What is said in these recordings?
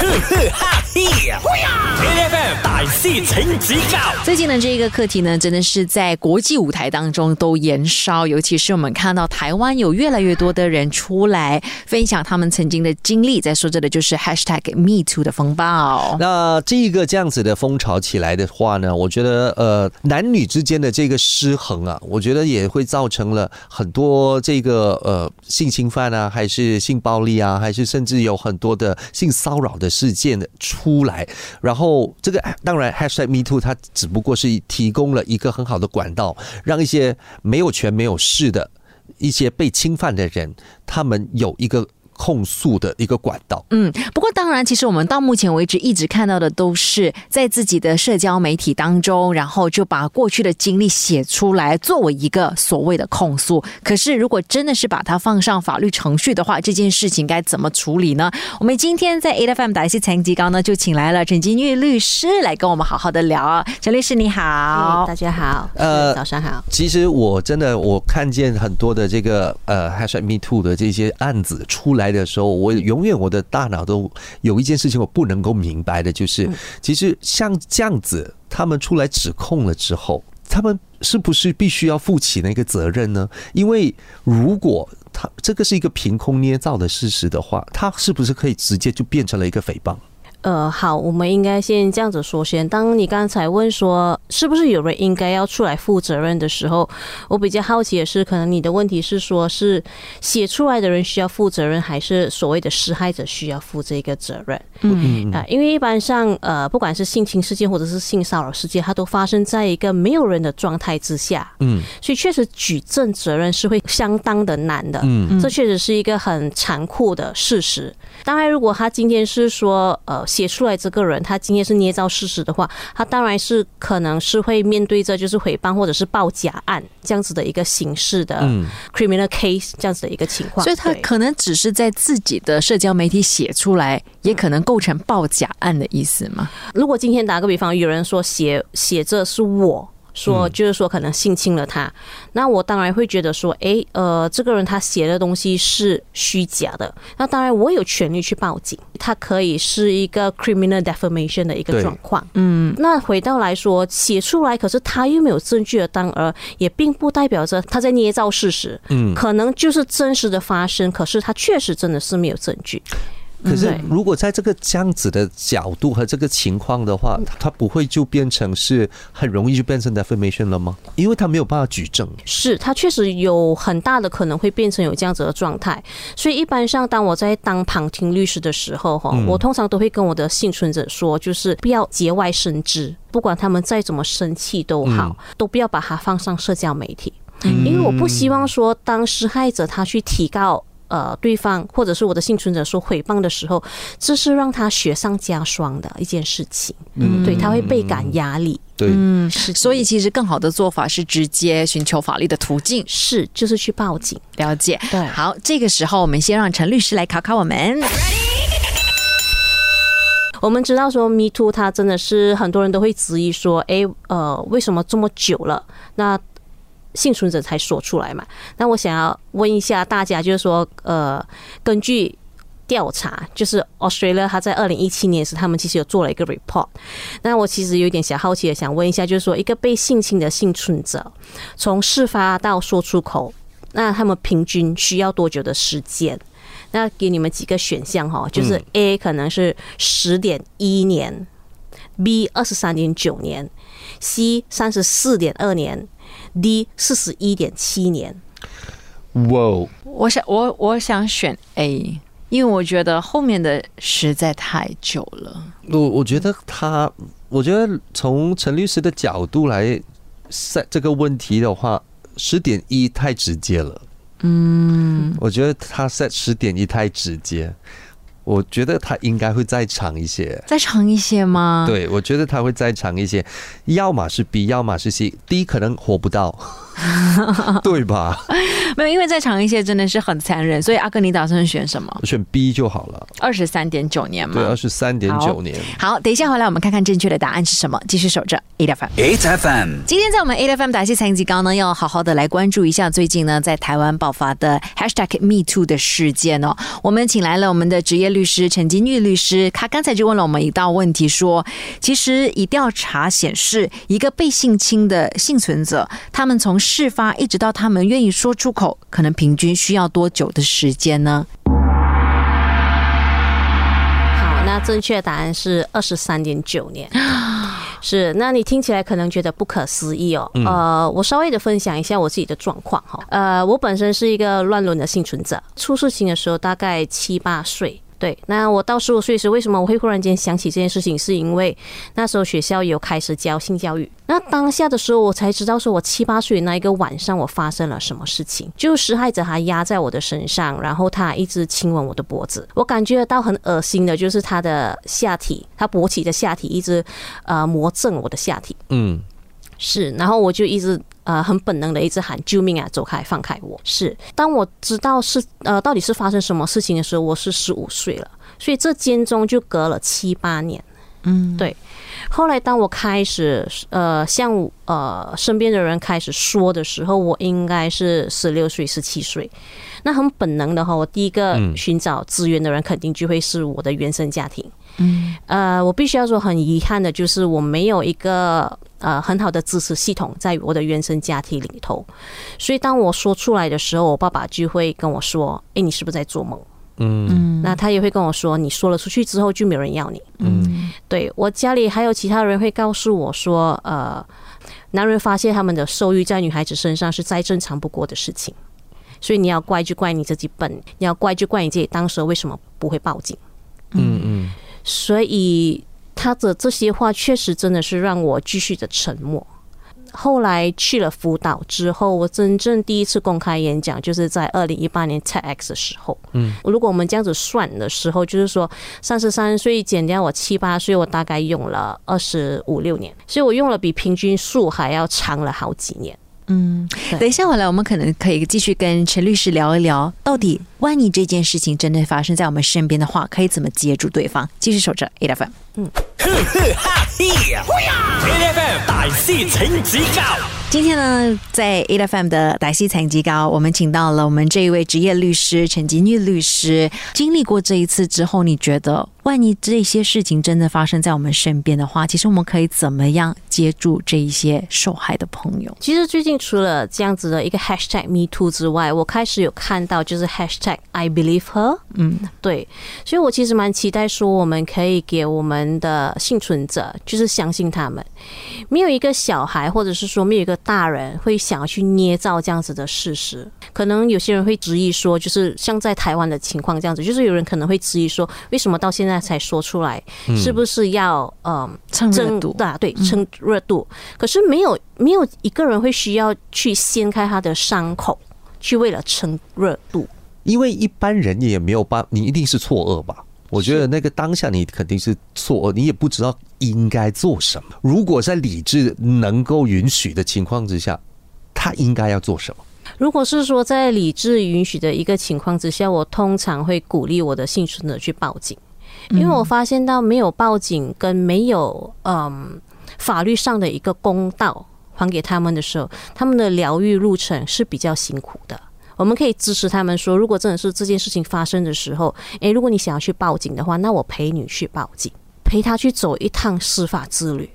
呵呵哈嘿，A F M 大师请指教。最近的这个课题呢，真的是在国际舞台当中都延烧，尤其是我们看到台湾有越来越多的人出来分享他们曾经的经历，在说这的就是 Hashtag Me Too 的风暴。那这一个这样子的风潮起来的话呢，我觉得呃男女之间的这个失衡啊，我觉得也会造成了很多这个呃性侵犯啊，还是性暴力啊，还是甚至有很多的性骚扰的事件的出来。然后这个当然 Hashtag Me Too 它只不过是提供了一个很好的管道，让一些没有权没有势的一些被侵犯的人，他们有一个。控诉的一个管道。嗯，不过当然，其实我们到目前为止一直看到的都是在自己的社交媒体当中，然后就把过去的经历写出来，作为一个所谓的控诉。可是，如果真的是把它放上法律程序的话，这件事情该怎么处理呢？我们今天在 A F M 打一些财经极高呢，就请来了陈金玉律师来跟我们好好的聊。陈律师你好，大家好，呃，早上好。其实我真的我看见很多的这个呃 Hashtag Me Too 的这些案子出来。的时候，我永远我的大脑都有一件事情我不能够明白的，就是其实像这样子，他们出来指控了之后，他们是不是必须要负起那个责任呢？因为如果他这个是一个凭空捏造的事实的话，他是不是可以直接就变成了一个诽谤？呃，好，我们应该先这样子说先。当你刚才问说是不是有人应该要出来负责任的时候，我比较好奇的是，可能你的问题是说，是写出来的人需要负责任，还是所谓的施害者需要负这个责任？嗯啊，因为一般上，呃，不管是性侵事件或者是性骚扰事件，它都发生在一个没有人的状态之下。嗯，所以确实举证责任是会相当的难的。嗯，这确实是一个很残酷的事实。当然，如果他今天是说，呃。写出来这个人，他今天是捏造事实的话，他当然是可能是会面对着就是诽谤或者是报假案这样子的一个形式的 criminal case 这样子的一个情况。所以，他可能只是在自己的社交媒体写出来，也可能构成报假案的意思嘛？如果今天打个比方，有人说写写这是我。说就是说可能性侵了他，那我当然会觉得说，哎，呃，这个人他写的东西是虚假的，那当然我有权利去报警，他可以是一个 criminal defamation 的一个状况。嗯，那回到来说，写出来可是他又没有证据的当儿，也并不代表着他在捏造事实。嗯，可能就是真实的发生，可是他确实真的是没有证据。可是，如果在这个这样子的角度和这个情况的话，它不会就变成是很容易就变成 defamation 了吗？因为他没有办法举证。是，他确实有很大的可能会变成有这样子的状态。所以，一般上，当我在当旁听律师的时候，哈，我通常都会跟我的幸存者说，就是不要节外生枝，不管他们再怎么生气都好，都不要把它放上社交媒体，因为我不希望说当施害者他去提告。呃，对方或者是我的幸存者说诽谤的时候，这是让他雪上加霜的一件事情。嗯，对他会倍感压力。对，嗯，是。所以其实更好的做法是直接寻求法律的途径，是就是去报警。了解。对，好，这个时候我们先让陈律师来考考我们。我们知道说 Me Too，他真的是很多人都会质疑说，哎，呃，为什么这么久了？那幸存者才说出来嘛？那我想要问一下大家，就是说，呃，根据调查，就是 Australia 他在二零一七年时，他们其实有做了一个 report。那我其实有点小好奇的，想问一下，就是说，一个被性侵的幸存者，从事发到说出口，那他们平均需要多久的时间？那给你们几个选项哈，就是 A 可能是十点一年，B 二十三点九年，C 三十四点二年。D 四十一点七年，哇！我想我我想选 A，因为我觉得后面的实在太久了。我我觉得他，我觉得从陈律师的角度来赛这个问题的话，十点一太直接了。嗯，我觉得他赛十点一太直接。我觉得他应该会再长一些，再长一些吗？对，我觉得他会再长一些，要么是 B，要么是 C，D 可能活不到。对吧？没有，因为再长一些真的是很残忍，所以阿哥，你打算选什么？选 B 就好了。二十三点九年嘛。对，二十三点九年。好，等一下回来，我们看看正确的答案是什么。继续守着 A F M，A F M。今天在我们 A F M 打戏财经机高呢，要好好的来关注一下最近呢在台湾爆发的 Hashtag Me Too 的事件哦。我们请来了我们的职业律。律师陈金玉律师，他刚才就问了我们一道问题，说，其实以调查显示，一个被性侵的幸存者，他们从事发一直到他们愿意说出口，可能平均需要多久的时间呢？好，那正确答案是二十三点九年。是，那你听起来可能觉得不可思议哦。呃，我稍微的分享一下我自己的状况哈。呃，我本身是一个乱伦的幸存者，出事情的时候大概七八岁。对，那我到十五岁时，为什么我会忽然间想起这件事情？是因为那时候学校有开始教性教育。那当下的时候，我才知道说我七八岁那一个晚上，我发生了什么事情。就施害者还压在我的身上，然后他一直亲吻我的脖子，我感觉得到很恶心的，就是他的下体，他勃起的下体一直呃磨蹭我的下体。嗯，是，然后我就一直呃很本能的一直喊救命啊，走开，放开我。是，当我知道是呃到底是发生什么事情的时候，我是十五岁了，所以这间中就隔了七八年。嗯，对。后来当我开始呃向呃身边的人开始说的时候，我应该是十六岁、十七岁。那很本能的哈，我第一个寻找资源的人肯定就会是我的原生家庭。嗯，呃，我必须要说很遗憾的就是我没有一个呃很好的支持系统在我的原生家庭里头，所以当我说出来的时候，我爸爸就会跟我说：“哎，你是不是在做梦？”嗯那他也会跟我说：“你说了出去之后就没有人要你。”嗯对我家里还有其他人会告诉我说：“呃，男人发泄他们的兽欲在女孩子身上是再正常不过的事情，所以你要怪就怪你自己笨，你要怪就怪你自己当时为什么不会报警。”嗯嗯所以他的这些话确实真的是让我继续的沉默。后来去了辅导之后，我真正第一次公开演讲就是在二零一八年 TEDx 的时候。嗯，如果我们这样子算的时候，就是说三十三岁减掉我七八岁，我大概用了二十五六年，所以我用了比平均数还要长了好几年。嗯，等一下回来，我们可能可以继续跟陈律师聊一聊，到底万一这件事情真的发生在我们身边的话，可以怎么接住对方？继续守着 A F M。哈嘿，A F M 大師請指教今天呢，在 A F M 的大戏残疾高，我们请到了我们这一位职业律师陈吉玉律师。经历过这一次之后，你觉得万一这些事情真的发生在我们身边的话，其实我们可以怎么样接住这一些受害的朋友？其实最近除了这样子的一个 hashtag Me Too 之外，我开始有看到就是 hashtag I Believe Her。嗯，对，所以我其实蛮期待说，我们可以给我们的幸存者，就是相信他们，没有一个小孩，或者是说没有一个大人会想要去捏造这样子的事实。可能有些人会质疑说，就是像在台湾的情况这样子，就是有人可能会质疑说，为什么到现在才说出来？是不是要嗯蹭热度。对啊，对，蹭热度。可是没有没有一个人会需要去掀开他的伤口，去为了蹭热度。因为一般人也没有办，你一定是错愕吧？我觉得那个当下你肯定是错愕，你也不知道应该做什么。如果在理智能够允许的情况之下，他应该要做什么？如果是说在理智允许的一个情况之下，我通常会鼓励我的幸存者去报警，因为我发现到没有报警跟没有嗯法律上的一个公道还给他们的时候，他们的疗愈路程是比较辛苦的。我们可以支持他们说，如果真的是这件事情发生的时候，诶，如果你想要去报警的话，那我陪你去报警，陪他去走一趟司法之旅。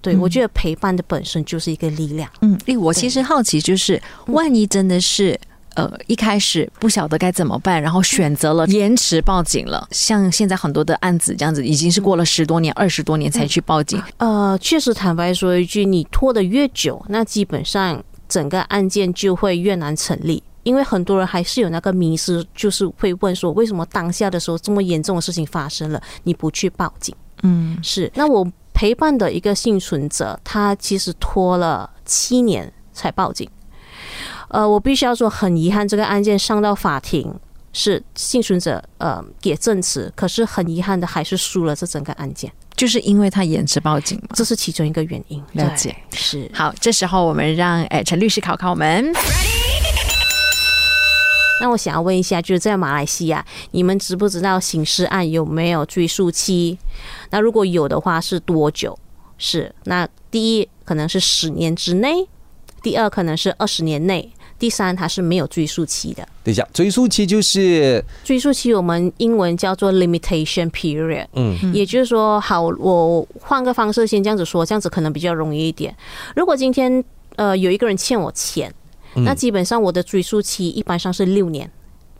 对，我觉得陪伴的本身就是一个力量。嗯，诶，我其实好奇，就是万一真的是。呃，一开始不晓得该怎么办，然后选择了延迟报警了。像现在很多的案子这样子，已经是过了十多年、二十多年才去报警。呃，确实坦白说一句，你拖得越久，那基本上整个案件就会越难成立。因为很多人还是有那个迷失，就是会问说，为什么当下的时候这么严重的事情发生了，你不去报警？嗯，是。那我陪伴的一个幸存者，他其实拖了七年才报警。呃，我必须要说，很遗憾，这个案件上到法庭是幸存者呃给证词，可是很遗憾的还是输了这整个案件，就是因为他延迟报警嘛。这是其中一个原因。了解是。好，这时候我们让哎陈律师考考我们。那我想要问一下，就是在马来西亚，你们知不知道刑事案有没有追诉期？那如果有的话，是多久？是那第一可能是十年之内，第二可能是二十年内，第三，它是没有追诉期的。等一下，追诉期就是追诉期我们英文叫做 limitation period，嗯也就是说，好，我换个方式先这样子说，这样子可能比较容易一点。如果今天呃有一个人欠我钱，那基本上我的追溯期一般上是六年，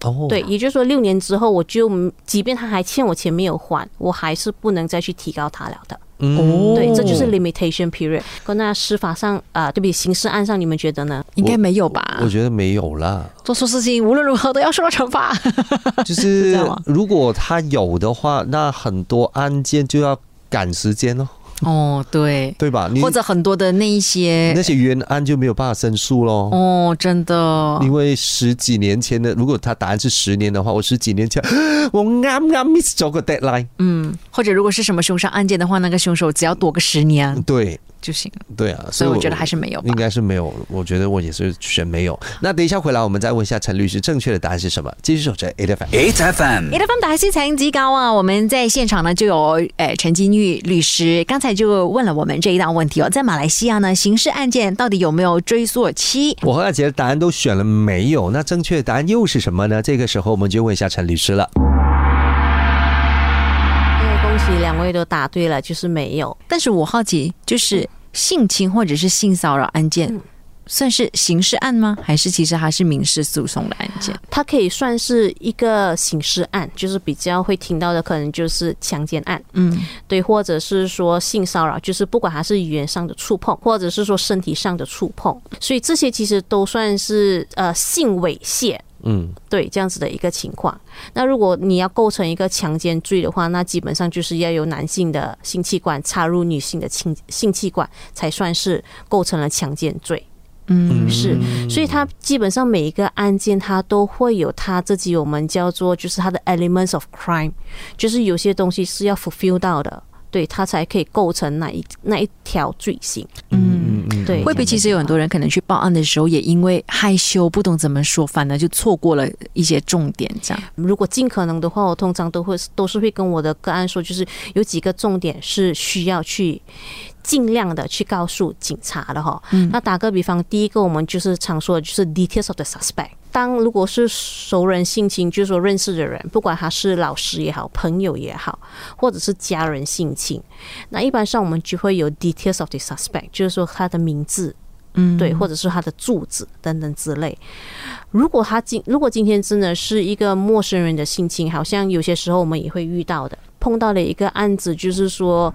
哦，对，也就是说六年之后，我就即便他还欠我钱没有还，我还是不能再去提高他了的。哦，对，这就是 limitation period。那司法上啊、对不起，刑事案上你们觉得呢？应该没有吧我？觉得没有啦，做错事情无论如何都要受到惩罚。就是如果他有的话，那很多案件就要赶时间哦，哦，对，对吧？你或者很多的那一些那些冤案就没有办法申诉喽。哦，真的因为十几年前的，如果他答案是十年的话，我十几年前我啱啱 miss 咗个 deadline。嗯，或者如果是什么凶杀案件的话，那个凶手只要躲个十年对就行了。对啊，所以我觉得还是没有应该是没有。我觉得我也是选没有。那等一下回来，我们再问一下陈律师，正确的答案是什么？继续守着 A F M A F M A F M 打西财经极高啊！我们在现场呢就有诶陈金玉律师，刚才就问了我们这一道问题哦，在马来西亚呢，刑事案件到底有没有追溯期？我和阿杰的答案都选了没有，那正确的答案又是什么呢？这个时候我们就问一下陈律师了。哎，恭喜两位都答对了，就是没有。但是我好奇，就是性侵或者是性骚扰案件，嗯算是刑事案吗？还是其实它是民事诉讼的案件？它可以算是一个刑事案，就是比较会听到的，可能就是强奸案，嗯，对，或者是说性骚扰，就是不管它是语言上的触碰，或者是说身体上的触碰，所以这些其实都算是呃性猥亵。嗯，对这样子的一个情况，那如果你要构成一个强奸罪的话，那基本上就是要有男性的性器官插入女性的性性器官，才算是构成了强奸罪。嗯。是，所以它基本上每一个案件，它都会有它自己我们叫做就是它的 elements of crime，就是有些东西是要 fulfill 到的，对它才可以构成那一那一条罪行。嗯，对，会不会其实有很多人可能去报案的时候，也因为害羞不懂怎么说，反而就错过了一些重点？这样，如果尽可能的话，我通常都会都是会跟我的个案说，就是有几个重点是需要去尽量的去告诉警察的哈。那打个比方，第一个我们就是常说的就是 details of the suspect。当如果是熟人性侵，就是说认识的人，不管他是老师也好，朋友也好，或者是家人性侵，那一般上我们就会有 details of the suspect，就是说他的名字，嗯，对，或者是他的住址等等之类。如果他今如果今天真的是一个陌生人的性侵，好像有些时候我们也会遇到的，碰到了一个案子，就是说，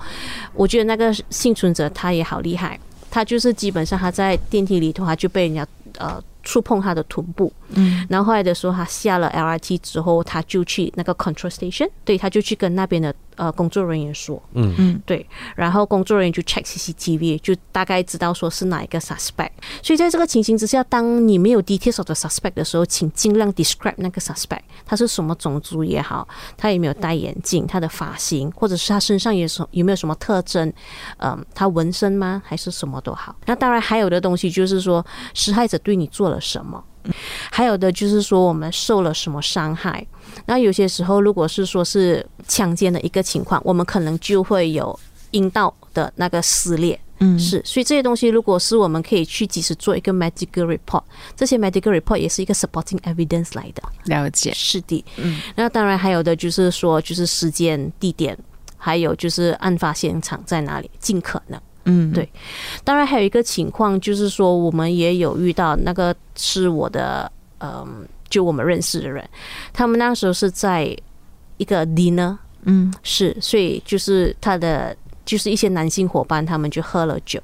我觉得那个幸存者他也好厉害，他就是基本上他在电梯里头他就被人家呃触碰他的臀部，嗯，然后后来的时候他下了 LRT 之后，他就去那个 control station，对，他就去跟那边的呃工作人员说，嗯嗯，对，然后工作人员就 check CCTV，就大概知道说是哪一个 suspect。所以在这个情形之下，当你没有 details of the suspect 的时候，请尽量 describe 那个 suspect，他是什么种族也好，他有没有戴眼镜，他的发型，或者是他身上有什有没有什么特征，嗯，他纹身吗？还是什么都好。那当然还有的东西就是说，施害者对你做了什么。还有的就是说我们受了什么伤害，那有些时候如果是说是强奸的一个情况，我们可能就会有阴道的那个撕裂，嗯。是，所以这些东西如果是我们可以去及时做一个 medical report，这些 medical report 也是一个 supporting evidence 来的，了解，是的，嗯，那当然还有的就是说就是时间、地点，还有就是案发现场在哪里，尽可能。嗯，对。当然还有一个情况就是说，我们也有遇到那个是我的，嗯，就我们认识的人，他们那时候是在一个 dinner，嗯。是，所以就是他的就是一些男性伙伴，他们就喝了酒，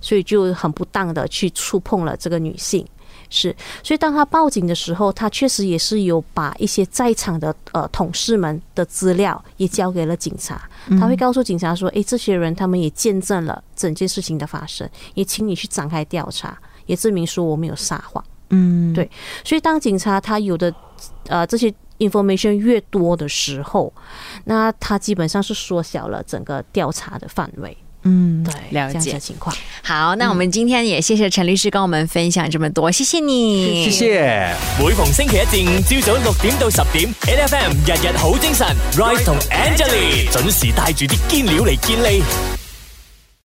所以就很不当的去触碰了这个女性。是，所以当他报警的时候，他确实也是有把一些在场的呃同事们的资料也交给了警察。他会告诉警察说：“诶，这些人他们也见证了整件事情的发生，也请你去展开调查，也证明说我没有撒谎。”嗯，对所以当警察他有的呃这些 information 越多的时候，那他基本上是缩小了整个调查的范围。嗯，对，了解。情况。好，那我们今天也谢谢陈律师跟我们分享这么多，谢谢你，谢谢。每逢星期一至五朝早六點到十點，N F M 日日好精神，Rise 同 Angelie 準時帶住啲堅料嚟健利。